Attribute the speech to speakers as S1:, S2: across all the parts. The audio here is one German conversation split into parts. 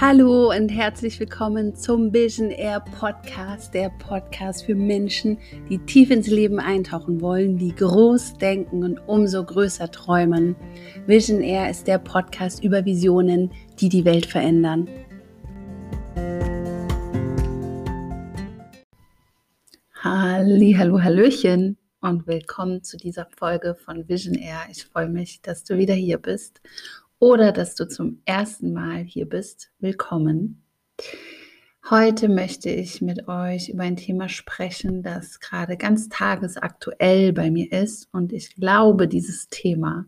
S1: Hallo und herzlich willkommen zum Vision Air Podcast, der Podcast für Menschen, die tief ins Leben eintauchen wollen, die groß denken und umso größer träumen. Vision Air ist der Podcast über Visionen, die die Welt verändern. Halli, hallo, hallöchen und willkommen zu dieser Folge von Vision Air. Ich freue mich, dass du wieder hier bist oder dass du zum ersten Mal hier bist, willkommen. Heute möchte ich mit euch über ein Thema sprechen, das gerade ganz tagesaktuell bei mir ist und ich glaube, dieses Thema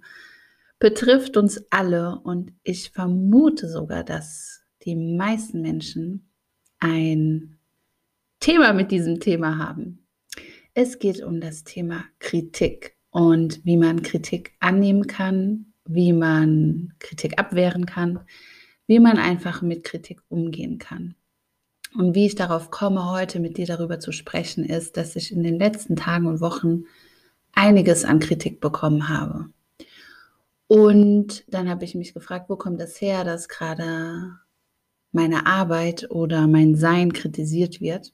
S1: betrifft uns alle und ich vermute sogar, dass die meisten Menschen ein Thema mit diesem Thema haben. Es geht um das Thema Kritik und wie man Kritik annehmen kann, wie man Kritik abwehren kann, wie man einfach mit Kritik umgehen kann. Und wie ich darauf komme, heute mit dir darüber zu sprechen, ist, dass ich in den letzten Tagen und Wochen einiges an Kritik bekommen habe. Und dann habe ich mich gefragt, wo kommt das her, dass gerade meine Arbeit oder mein Sein kritisiert wird.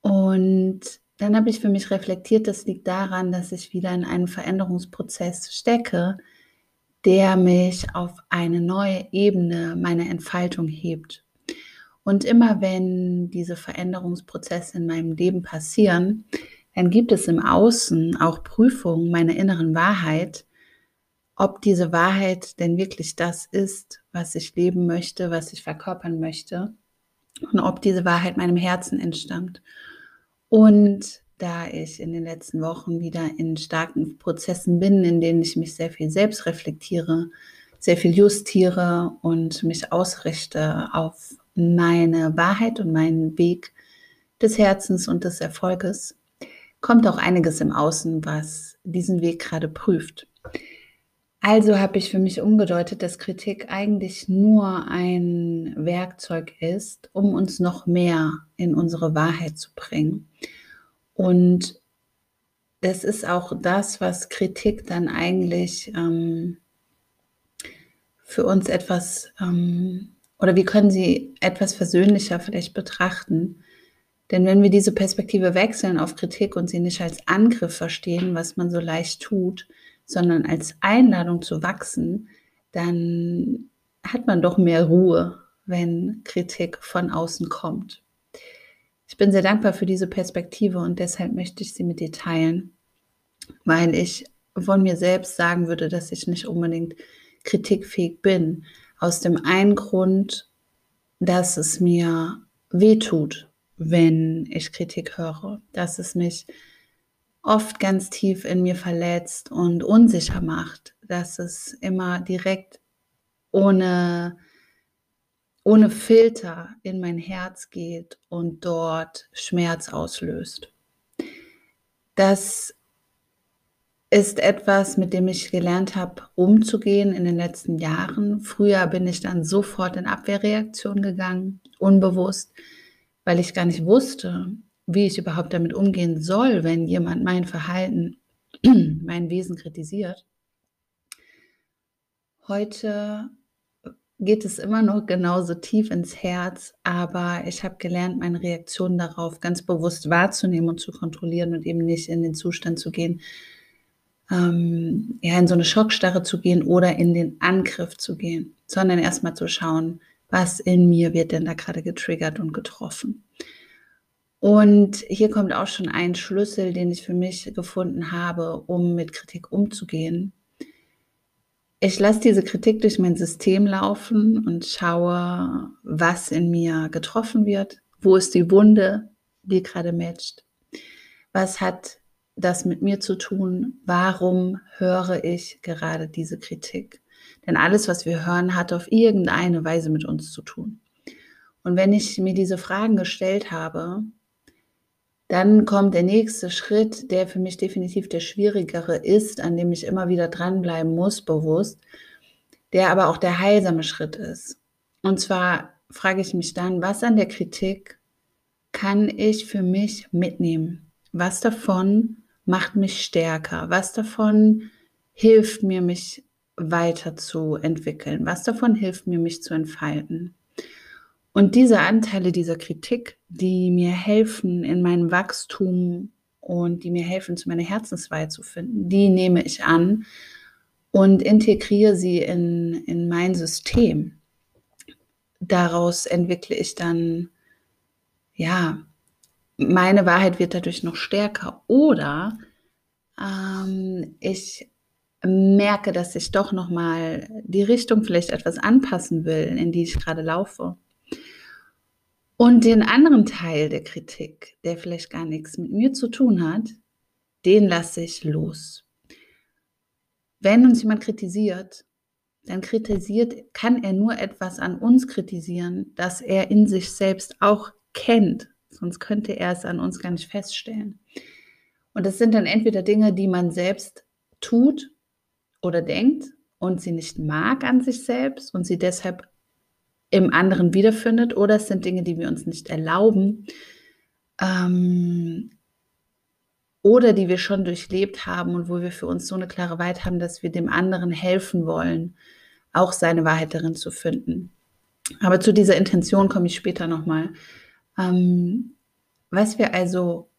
S1: Und dann habe ich für mich reflektiert, das liegt daran, dass ich wieder in einem Veränderungsprozess stecke, der mich auf eine neue Ebene meiner Entfaltung hebt. Und immer wenn diese Veränderungsprozesse in meinem Leben passieren, dann gibt es im Außen auch Prüfungen meiner inneren Wahrheit, ob diese Wahrheit denn wirklich das ist, was ich leben möchte, was ich verkörpern möchte und ob diese Wahrheit meinem Herzen entstammt. Und da ich in den letzten Wochen wieder in starken Prozessen bin, in denen ich mich sehr viel selbst reflektiere, sehr viel justiere und mich ausrichte auf meine Wahrheit und meinen Weg des Herzens und des Erfolges, kommt auch einiges im Außen, was diesen Weg gerade prüft. Also habe ich für mich umgedeutet, dass Kritik eigentlich nur ein Werkzeug ist, um uns noch mehr in unsere Wahrheit zu bringen. Und das ist auch das, was Kritik dann eigentlich ähm, für uns etwas, ähm, oder wir können sie etwas versöhnlicher vielleicht betrachten. Denn wenn wir diese Perspektive wechseln auf Kritik und sie nicht als Angriff verstehen, was man so leicht tut, sondern als Einladung zu wachsen, dann hat man doch mehr Ruhe, wenn Kritik von außen kommt. Ich bin sehr dankbar für diese Perspektive und deshalb möchte ich sie mit dir teilen, weil ich von mir selbst sagen würde, dass ich nicht unbedingt kritikfähig bin. Aus dem einen Grund, dass es mir weh tut, wenn ich Kritik höre, dass es mich oft ganz tief in mir verletzt und unsicher macht, dass es immer direkt ohne ohne Filter in mein Herz geht und dort Schmerz auslöst. Das ist etwas, mit dem ich gelernt habe, umzugehen in den letzten Jahren. Früher bin ich dann sofort in Abwehrreaktion gegangen, unbewusst, weil ich gar nicht wusste, wie ich überhaupt damit umgehen soll, wenn jemand mein Verhalten, mein Wesen kritisiert. Heute geht es immer noch genauso tief ins Herz, aber ich habe gelernt, meine Reaktion darauf ganz bewusst wahrzunehmen und zu kontrollieren und eben nicht in den Zustand zu gehen, ähm, ja, in so eine Schockstarre zu gehen oder in den Angriff zu gehen, sondern erstmal zu schauen, was in mir wird denn da gerade getriggert und getroffen. Und hier kommt auch schon ein Schlüssel, den ich für mich gefunden habe, um mit Kritik umzugehen ich lasse diese Kritik durch mein System laufen und schaue, was in mir getroffen wird. Wo ist die Wunde, die gerade matcht? Was hat das mit mir zu tun? Warum höre ich gerade diese Kritik? Denn alles, was wir hören, hat auf irgendeine Weise mit uns zu tun. Und wenn ich mir diese Fragen gestellt habe, dann kommt der nächste Schritt, der für mich definitiv der schwierigere ist, an dem ich immer wieder dranbleiben muss, bewusst, der aber auch der heilsame Schritt ist. Und zwar frage ich mich dann, was an der Kritik kann ich für mich mitnehmen? Was davon macht mich stärker? Was davon hilft mir, mich weiterzuentwickeln? Was davon hilft mir, mich zu entfalten? Und diese Anteile dieser Kritik, die mir helfen in meinem Wachstum und die mir helfen, zu meiner Herzenswahrheit zu finden, die nehme ich an und integriere sie in, in mein System. Daraus entwickle ich dann, ja, meine Wahrheit wird dadurch noch stärker. Oder ähm, ich merke, dass ich doch nochmal die Richtung vielleicht etwas anpassen will, in die ich gerade laufe. Und den anderen Teil der Kritik, der vielleicht gar nichts mit mir zu tun hat, den lasse ich los. Wenn uns jemand kritisiert, dann kritisiert, kann er nur etwas an uns kritisieren, das er in sich selbst auch kennt. Sonst könnte er es an uns gar nicht feststellen. Und das sind dann entweder Dinge, die man selbst tut oder denkt und sie nicht mag an sich selbst und sie deshalb im anderen wiederfindet, oder es sind Dinge, die wir uns nicht erlauben ähm, oder die wir schon durchlebt haben und wo wir für uns so eine klare Wahrheit haben, dass wir dem anderen helfen wollen, auch seine Wahrheit darin zu finden. Aber zu dieser Intention komme ich später nochmal. Ähm, was wir also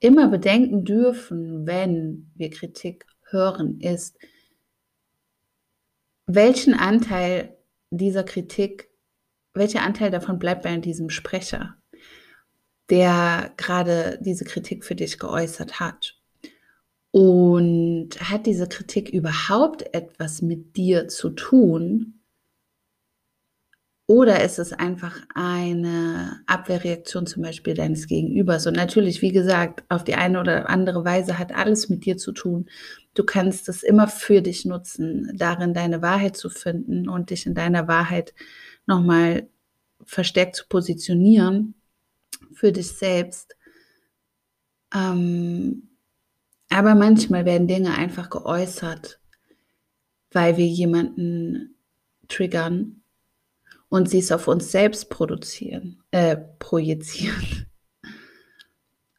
S1: immer bedenken dürfen, wenn wir Kritik hören, ist, welchen Anteil dieser Kritik, welcher Anteil davon bleibt bei diesem Sprecher, der gerade diese Kritik für dich geäußert hat? Und hat diese Kritik überhaupt etwas mit dir zu tun? Oder ist es einfach eine Abwehrreaktion zum Beispiel deines Gegenübers? Und natürlich, wie gesagt, auf die eine oder andere Weise hat alles mit dir zu tun. Du kannst es immer für dich nutzen, darin deine Wahrheit zu finden und dich in deiner Wahrheit nochmal verstärkt zu positionieren für dich selbst. Ähm, aber manchmal werden Dinge einfach geäußert, weil wir jemanden triggern und sie es auf uns selbst produzieren, äh, projizieren.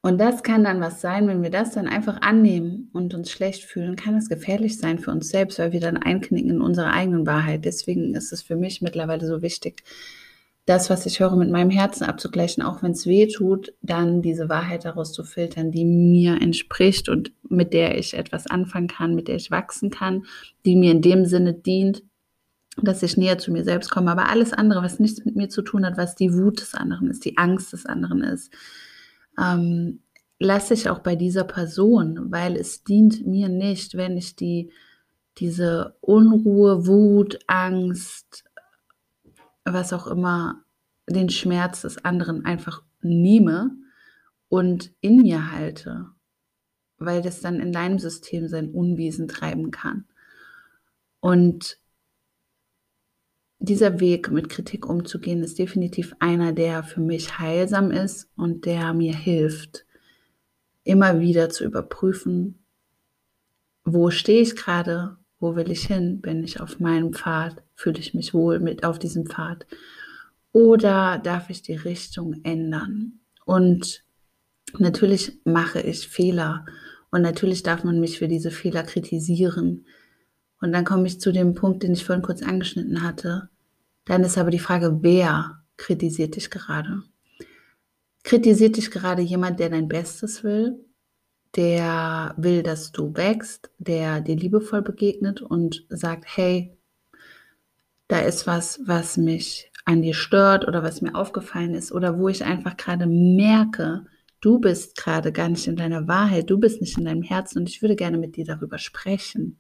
S1: Und das kann dann was sein, wenn wir das dann einfach annehmen und uns schlecht fühlen, kann es gefährlich sein für uns selbst, weil wir dann einknicken in unsere eigenen Wahrheit. Deswegen ist es für mich mittlerweile so wichtig, das, was ich höre, mit meinem Herzen abzugleichen, auch wenn es weh tut, dann diese Wahrheit daraus zu filtern, die mir entspricht und mit der ich etwas anfangen kann, mit der ich wachsen kann, die mir in dem Sinne dient, dass ich näher zu mir selbst komme. Aber alles andere, was nichts mit mir zu tun hat, was die Wut des anderen ist, die Angst des anderen ist, ähm, lasse ich auch bei dieser Person, weil es dient mir nicht, wenn ich die, diese Unruhe, Wut, Angst, was auch immer, den Schmerz des anderen einfach nehme und in mir halte, weil das dann in deinem System sein Unwesen treiben kann. Und dieser Weg mit Kritik umzugehen ist definitiv einer, der für mich heilsam ist und der mir hilft, immer wieder zu überprüfen, wo stehe ich gerade, wo will ich hin, bin ich auf meinem Pfad, fühle ich mich wohl mit auf diesem Pfad oder darf ich die Richtung ändern? Und natürlich mache ich Fehler und natürlich darf man mich für diese Fehler kritisieren. Und dann komme ich zu dem Punkt, den ich vorhin kurz angeschnitten hatte. Dann ist aber die Frage, wer kritisiert dich gerade? Kritisiert dich gerade jemand, der dein Bestes will, der will, dass du wächst, der dir liebevoll begegnet und sagt, hey, da ist was, was mich an dir stört oder was mir aufgefallen ist oder wo ich einfach gerade merke, du bist gerade gar nicht in deiner Wahrheit, du bist nicht in deinem Herzen und ich würde gerne mit dir darüber sprechen.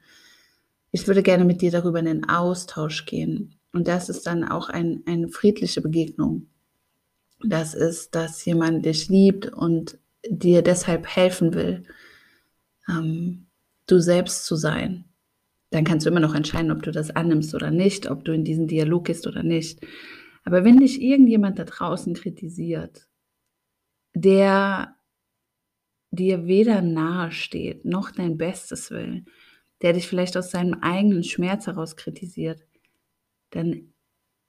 S1: Ich würde gerne mit dir darüber in den Austausch gehen. Und das ist dann auch ein, eine friedliche Begegnung. Das ist, dass jemand dich liebt und dir deshalb helfen will, ähm, du selbst zu sein. Dann kannst du immer noch entscheiden, ob du das annimmst oder nicht, ob du in diesen Dialog gehst oder nicht. Aber wenn dich irgendjemand da draußen kritisiert, der dir weder nahe steht, noch dein Bestes will, der dich vielleicht aus seinem eigenen Schmerz heraus kritisiert, dann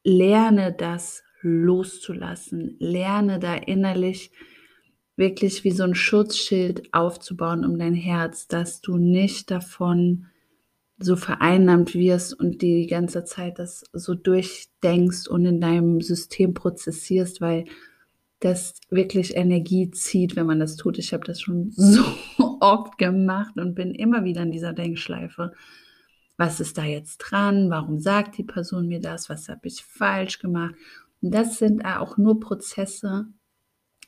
S1: lerne das loszulassen. Lerne da innerlich wirklich wie so ein Schutzschild aufzubauen um dein Herz, dass du nicht davon so vereinnahmt wirst und die ganze Zeit das so durchdenkst und in deinem System prozessierst, weil das wirklich Energie zieht, wenn man das tut. Ich habe das schon so oft gemacht und bin immer wieder in dieser Denkschleife. Was ist da jetzt dran? Warum sagt die Person mir das? Was habe ich falsch gemacht? Und das sind auch nur Prozesse,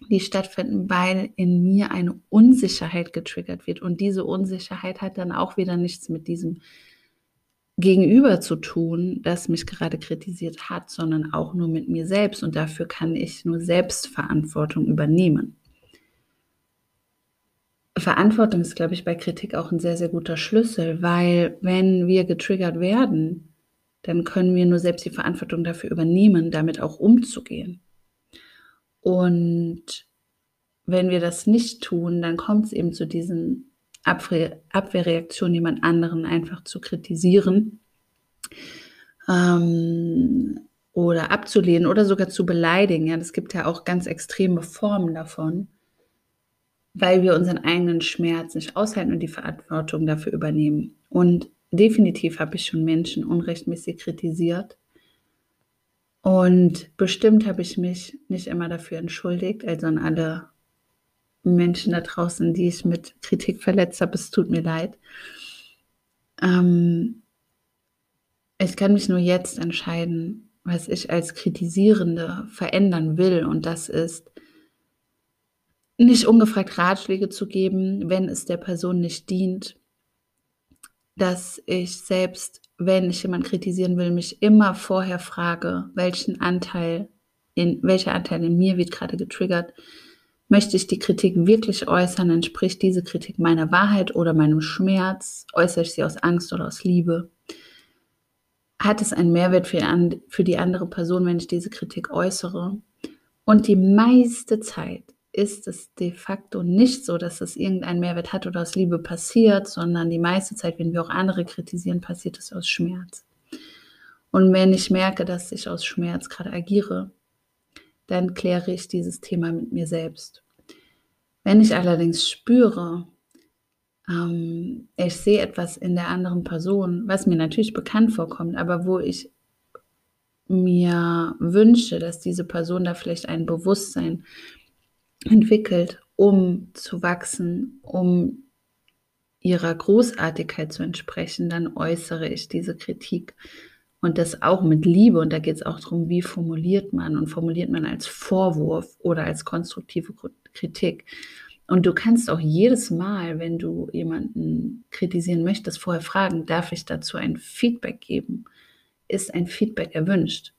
S1: die stattfinden, weil in mir eine Unsicherheit getriggert wird. Und diese Unsicherheit hat dann auch wieder nichts mit diesem Gegenüber zu tun, das mich gerade kritisiert hat, sondern auch nur mit mir selbst. Und dafür kann ich nur Selbstverantwortung übernehmen. Verantwortung ist, glaube ich, bei Kritik auch ein sehr, sehr guter Schlüssel, weil wenn wir getriggert werden, dann können wir nur selbst die Verantwortung dafür übernehmen, damit auch umzugehen. Und wenn wir das nicht tun, dann kommt es eben zu diesen Abwehr Abwehrreaktionen, jemand anderen einfach zu kritisieren ähm, oder abzulehnen oder sogar zu beleidigen. Ja, das gibt ja auch ganz extreme Formen davon, weil wir unseren eigenen Schmerz nicht aushalten und die Verantwortung dafür übernehmen. Und definitiv habe ich schon Menschen unrechtmäßig kritisiert und bestimmt habe ich mich nicht immer dafür entschuldigt, also an alle Menschen da draußen, die ich mit Kritik verletzt habe, es tut mir leid. Ähm, ich kann mich nur jetzt entscheiden, was ich als Kritisierende verändern will. Und das ist, nicht ungefragt Ratschläge zu geben, wenn es der Person nicht dient, dass ich selbst wenn ich jemanden kritisieren will, mich immer vorher frage, welchen Anteil in, welcher Anteil in mir wird gerade getriggert. Möchte ich die Kritik wirklich äußern? Entspricht diese Kritik meiner Wahrheit oder meinem Schmerz? Äußere ich sie aus Angst oder aus Liebe? Hat es einen Mehrwert für, für die andere Person, wenn ich diese Kritik äußere? Und die meiste Zeit ist es de facto nicht so, dass es irgendeinen Mehrwert hat oder aus Liebe passiert, sondern die meiste Zeit, wenn wir auch andere kritisieren, passiert es aus Schmerz. Und wenn ich merke, dass ich aus Schmerz gerade agiere, dann kläre ich dieses Thema mit mir selbst. Wenn ich allerdings spüre, ähm, ich sehe etwas in der anderen Person, was mir natürlich bekannt vorkommt, aber wo ich mir wünsche, dass diese Person da vielleicht ein Bewusstsein entwickelt, um zu wachsen, um ihrer Großartigkeit zu entsprechen, dann äußere ich diese Kritik. Und das auch mit Liebe. Und da geht es auch darum, wie formuliert man. Und formuliert man als Vorwurf oder als konstruktive Kritik. Und du kannst auch jedes Mal, wenn du jemanden kritisieren möchtest, vorher fragen, darf ich dazu ein Feedback geben? Ist ein Feedback erwünscht?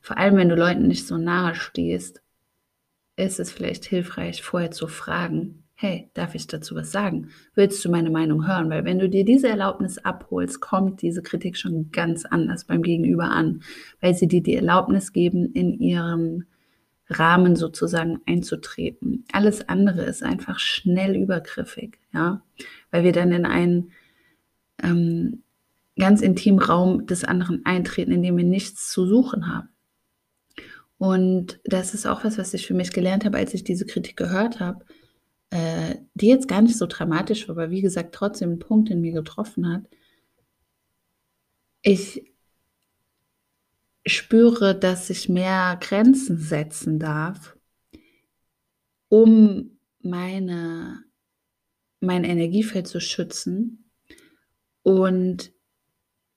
S1: Vor allem, wenn du Leuten nicht so nahe stehst, ist es vielleicht hilfreich, vorher zu fragen, hey, darf ich dazu was sagen? Willst du meine Meinung hören? Weil wenn du dir diese Erlaubnis abholst, kommt diese Kritik schon ganz anders beim Gegenüber an, weil sie dir die Erlaubnis geben, in ihren Rahmen sozusagen einzutreten. Alles andere ist einfach schnell übergriffig, ja, weil wir dann in einen ähm, ganz intimen Raum des anderen eintreten, in dem wir nichts zu suchen haben. Und das ist auch was, was ich für mich gelernt habe, als ich diese Kritik gehört habe, äh, die jetzt gar nicht so dramatisch war, aber wie gesagt, trotzdem einen Punkt in mir getroffen hat. Ich spüre, dass ich mehr Grenzen setzen darf, um meine, mein Energiefeld zu schützen. Und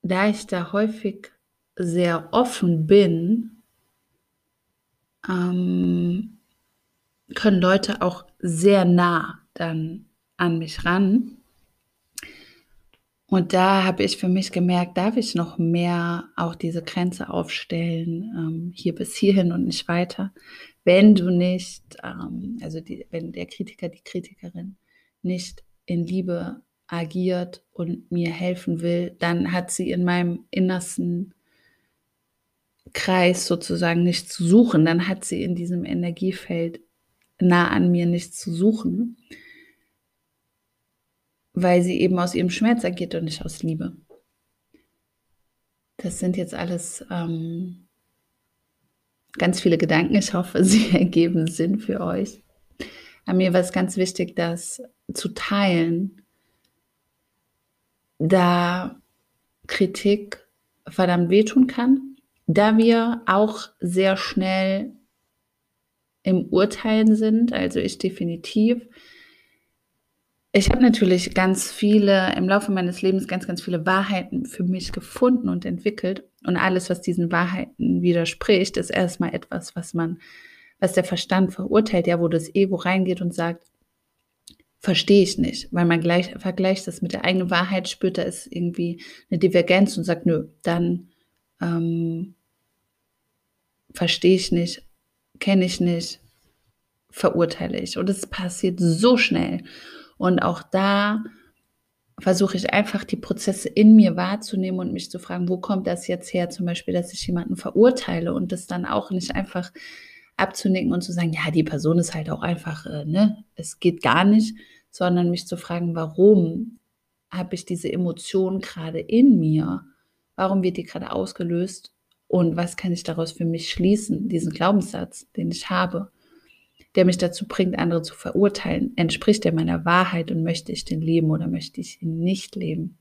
S1: da ich da häufig sehr offen bin, ähm, können Leute auch sehr nah dann an mich ran. Und da habe ich für mich gemerkt, darf ich noch mehr auch diese Grenze aufstellen, ähm, hier bis hierhin und nicht weiter. Wenn du nicht, ähm, also die, wenn der Kritiker, die Kritikerin nicht in Liebe agiert und mir helfen will, dann hat sie in meinem Innersten Kreis sozusagen nicht zu suchen, dann hat sie in diesem Energiefeld nah an mir nichts zu suchen, weil sie eben aus ihrem Schmerz agiert und nicht aus Liebe. Das sind jetzt alles ähm, ganz viele Gedanken. Ich hoffe, sie ergeben Sinn für euch. Aber mir war es ganz wichtig, das zu teilen, da Kritik verdammt wehtun kann, da wir auch sehr schnell im Urteilen sind, also ich definitiv. Ich habe natürlich ganz viele, im Laufe meines Lebens ganz, ganz viele Wahrheiten für mich gefunden und entwickelt. Und alles, was diesen Wahrheiten widerspricht, ist erstmal etwas, was man, was der Verstand verurteilt, ja, wo das Ego reingeht und sagt, verstehe ich nicht, weil man gleich vergleicht das mit der eigenen Wahrheit, spürt da ist irgendwie eine Divergenz und sagt, nö, dann ähm, verstehe ich nicht, kenne ich nicht, verurteile ich. Und es passiert so schnell. Und auch da versuche ich einfach die Prozesse in mir wahrzunehmen und mich zu fragen, wo kommt das jetzt her? Zum Beispiel, dass ich jemanden verurteile und das dann auch nicht einfach abzunicken und zu sagen, ja, die Person ist halt auch einfach, äh, ne, es geht gar nicht, sondern mich zu fragen, warum habe ich diese Emotion gerade in mir? Warum wird die gerade ausgelöst? Und was kann ich daraus für mich schließen? Diesen Glaubenssatz, den ich habe, der mich dazu bringt, andere zu verurteilen, entspricht er meiner Wahrheit und möchte ich den leben oder möchte ich ihn nicht leben?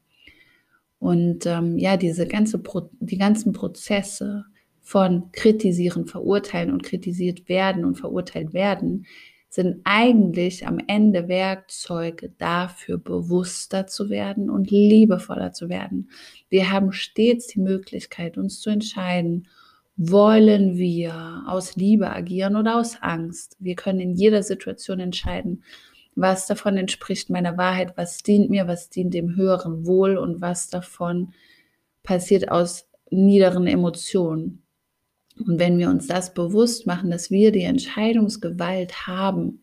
S1: Und ähm, ja, diese ganze Pro die ganzen Prozesse, von kritisieren, verurteilen und kritisiert werden und verurteilt werden, sind eigentlich am Ende Werkzeuge dafür, bewusster zu werden und liebevoller zu werden. Wir haben stets die Möglichkeit, uns zu entscheiden, wollen wir aus Liebe agieren oder aus Angst. Wir können in jeder Situation entscheiden, was davon entspricht meiner Wahrheit, was dient mir, was dient dem höheren Wohl und was davon passiert aus niederen Emotionen. Und wenn wir uns das bewusst machen, dass wir die Entscheidungsgewalt haben,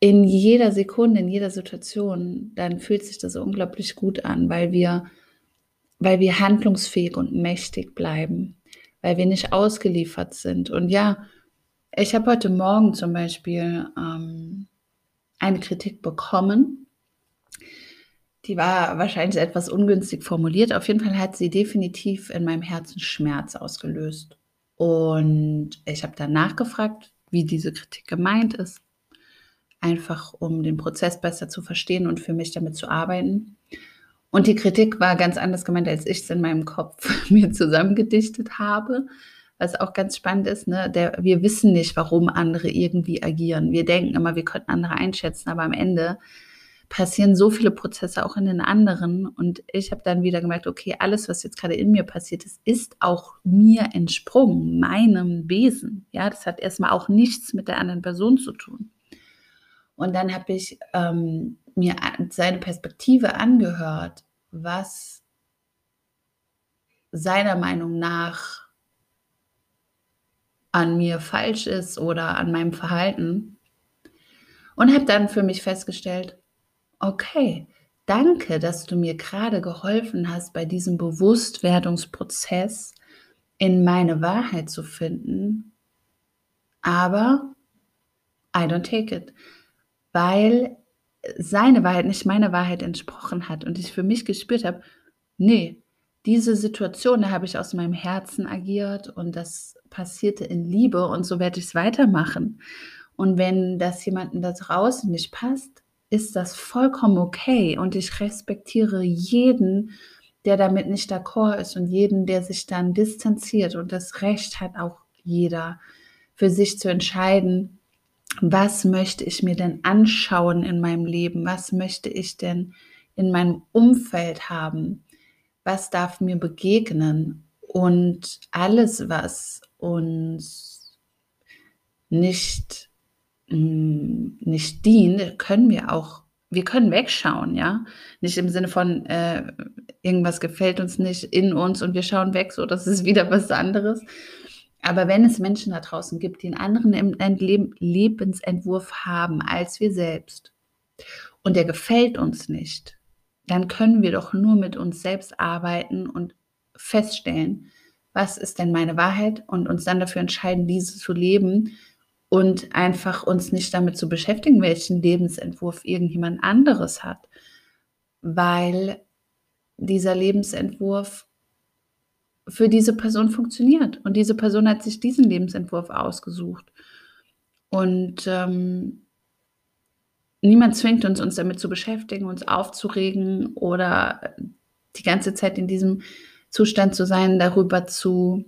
S1: in jeder Sekunde, in jeder Situation, dann fühlt sich das unglaublich gut an, weil wir, weil wir handlungsfähig und mächtig bleiben, weil wir nicht ausgeliefert sind. Und ja, ich habe heute Morgen zum Beispiel ähm, eine Kritik bekommen die war wahrscheinlich etwas ungünstig formuliert. Auf jeden Fall hat sie definitiv in meinem Herzen Schmerz ausgelöst. Und ich habe dann nachgefragt, wie diese Kritik gemeint ist. Einfach um den Prozess besser zu verstehen und für mich damit zu arbeiten. Und die Kritik war ganz anders gemeint, als ich es in meinem Kopf mir zusammengedichtet habe. Was auch ganz spannend ist, ne? Der, wir wissen nicht, warum andere irgendwie agieren. Wir denken immer, wir könnten andere einschätzen, aber am Ende passieren so viele Prozesse auch in den anderen. Und ich habe dann wieder gemerkt, okay, alles, was jetzt gerade in mir passiert ist, ist auch mir entsprungen, meinem Wesen. Ja, das hat erstmal auch nichts mit der anderen Person zu tun. Und dann habe ich ähm, mir seine Perspektive angehört, was seiner Meinung nach an mir falsch ist oder an meinem Verhalten. Und habe dann für mich festgestellt, okay, danke, dass du mir gerade geholfen hast, bei diesem Bewusstwerdungsprozess in meine Wahrheit zu finden. Aber I don't take it, weil seine Wahrheit nicht meiner Wahrheit entsprochen hat und ich für mich gespürt habe, nee, diese Situation, da habe ich aus meinem Herzen agiert und das passierte in Liebe und so werde ich es weitermachen. Und wenn das jemandem da draußen nicht passt, ist das vollkommen okay. Und ich respektiere jeden, der damit nicht d'accord ist und jeden, der sich dann distanziert. Und das Recht hat auch jeder für sich zu entscheiden, was möchte ich mir denn anschauen in meinem Leben, was möchte ich denn in meinem Umfeld haben, was darf mir begegnen? Und alles, was uns nicht nicht dient, können wir auch, wir können wegschauen, ja. Nicht im Sinne von, äh, irgendwas gefällt uns nicht in uns und wir schauen weg, so das ist wieder was anderes. Aber wenn es Menschen da draußen gibt, die einen anderen Lebensentwurf haben als wir selbst und der gefällt uns nicht, dann können wir doch nur mit uns selbst arbeiten und feststellen, was ist denn meine Wahrheit und uns dann dafür entscheiden, diese zu leben, und einfach uns nicht damit zu beschäftigen, welchen Lebensentwurf irgendjemand anderes hat, weil dieser Lebensentwurf für diese Person funktioniert und diese Person hat sich diesen Lebensentwurf ausgesucht und ähm, niemand zwingt uns, uns damit zu beschäftigen, uns aufzuregen oder die ganze Zeit in diesem Zustand zu sein, darüber zu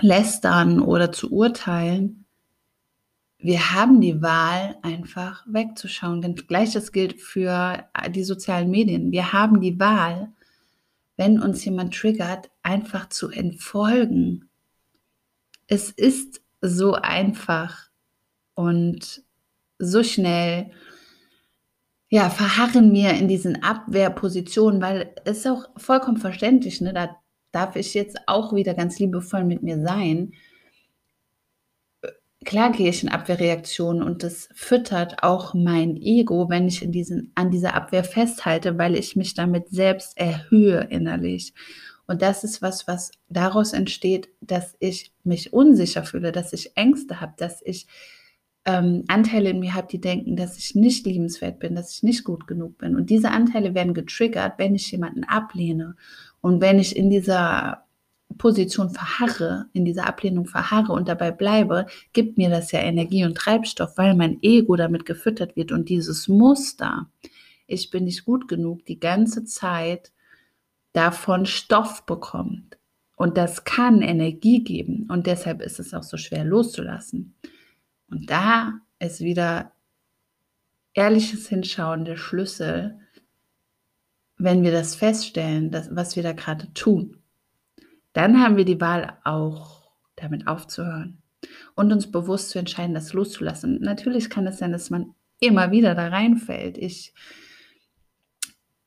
S1: lästern oder zu urteilen. Wir haben die Wahl, einfach wegzuschauen. Denn gleiches gilt für die sozialen Medien. Wir haben die Wahl, wenn uns jemand triggert, einfach zu entfolgen. Es ist so einfach und so schnell ja, verharren wir in diesen Abwehrpositionen, weil es auch vollkommen verständlich, ne? da darf ich jetzt auch wieder ganz liebevoll mit mir sein. Klar gehe ich in Abwehrreaktionen und das füttert auch mein Ego, wenn ich in diesen, an dieser Abwehr festhalte, weil ich mich damit selbst erhöhe innerlich. Und das ist was, was daraus entsteht, dass ich mich unsicher fühle, dass ich Ängste habe, dass ich ähm, Anteile in mir habe, die denken, dass ich nicht liebenswert bin, dass ich nicht gut genug bin. Und diese Anteile werden getriggert, wenn ich jemanden ablehne und wenn ich in dieser Position verharre, in dieser Ablehnung verharre und dabei bleibe, gibt mir das ja Energie und Treibstoff, weil mein Ego damit gefüttert wird und dieses Muster, ich bin nicht gut genug, die ganze Zeit davon Stoff bekommt. Und das kann Energie geben und deshalb ist es auch so schwer loszulassen. Und da ist wieder ehrliches Hinschauen der Schlüssel, wenn wir das feststellen, dass, was wir da gerade tun. Dann haben wir die Wahl auch damit aufzuhören und uns bewusst zu entscheiden, das loszulassen. Natürlich kann es sein, dass man immer wieder da reinfällt. Ich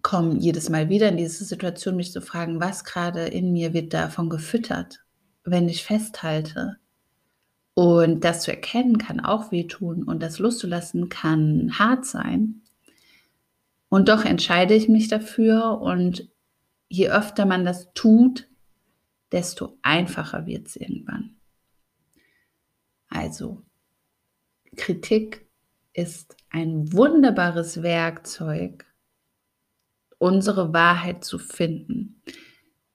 S1: komme jedes Mal wieder in diese Situation, mich zu fragen, was gerade in mir wird davon gefüttert, wenn ich festhalte. Und das zu erkennen kann auch wehtun und das loszulassen kann hart sein. Und doch entscheide ich mich dafür und je öfter man das tut, desto einfacher wird es irgendwann. Also, Kritik ist ein wunderbares Werkzeug, unsere Wahrheit zu finden.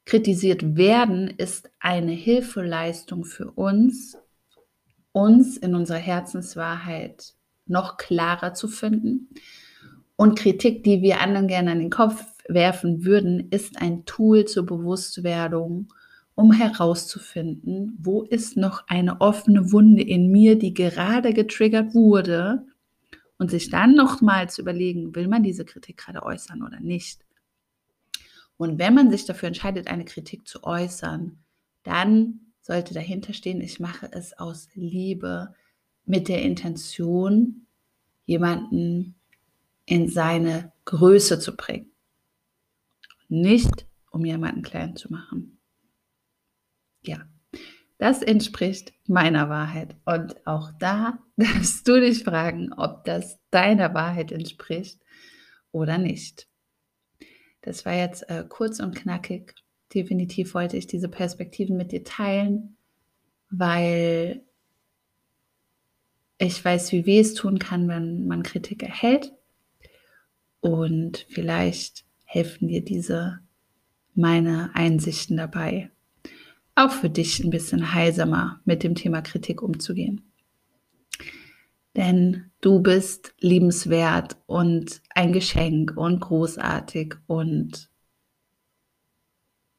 S1: Kritisiert werden ist eine Hilfeleistung für uns, uns in unserer Herzenswahrheit noch klarer zu finden. Und Kritik, die wir anderen gerne an den Kopf werfen würden, ist ein Tool zur Bewusstwerdung, um herauszufinden, wo ist noch eine offene Wunde in mir, die gerade getriggert wurde, und sich dann nochmal zu überlegen, will man diese Kritik gerade äußern oder nicht. Und wenn man sich dafür entscheidet, eine Kritik zu äußern, dann sollte dahinter stehen, ich mache es aus Liebe mit der Intention, jemanden in seine Größe zu bringen. Nicht, um jemanden klein zu machen. Ja, das entspricht meiner Wahrheit. Und auch da darfst du dich fragen, ob das deiner Wahrheit entspricht oder nicht. Das war jetzt äh, kurz und knackig definitiv wollte ich diese Perspektiven mit dir teilen, weil ich weiß, wie weh es tun kann, wenn man Kritik erhält. Und vielleicht helfen dir diese meine Einsichten dabei, auch für dich ein bisschen heilsamer mit dem Thema Kritik umzugehen. Denn du bist liebenswert und ein Geschenk und großartig und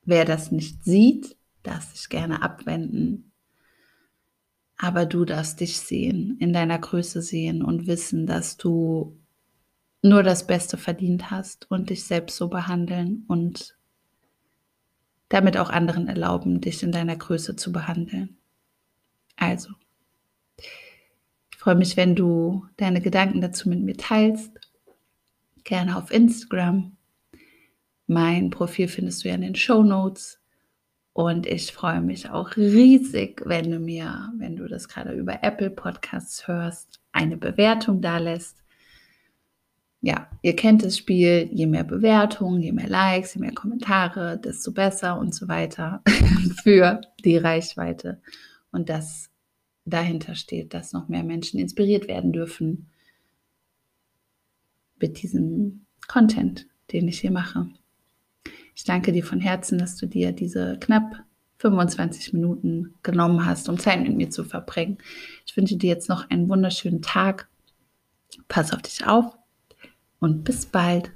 S1: Wer das nicht sieht, darf sich gerne abwenden. Aber du darfst dich sehen, in deiner Größe sehen und wissen, dass du nur das Beste verdient hast und dich selbst so behandeln und damit auch anderen erlauben, dich in deiner Größe zu behandeln. Also, ich freue mich, wenn du deine Gedanken dazu mit mir teilst. Gerne auf Instagram mein Profil findest du ja in den Show Notes. Und ich freue mich auch riesig, wenn du mir, wenn du das gerade über Apple Podcasts hörst, eine Bewertung da lässt. Ja, ihr kennt das Spiel, je mehr Bewertungen, je mehr Likes, je mehr Kommentare, desto besser und so weiter für die Reichweite. Und das dahinter steht, dass noch mehr Menschen inspiriert werden dürfen mit diesem Content, den ich hier mache. Ich danke dir von Herzen, dass du dir diese knapp 25 Minuten genommen hast, um Zeit mit mir zu verbringen. Ich wünsche dir jetzt noch einen wunderschönen Tag. Pass auf dich auf und bis bald.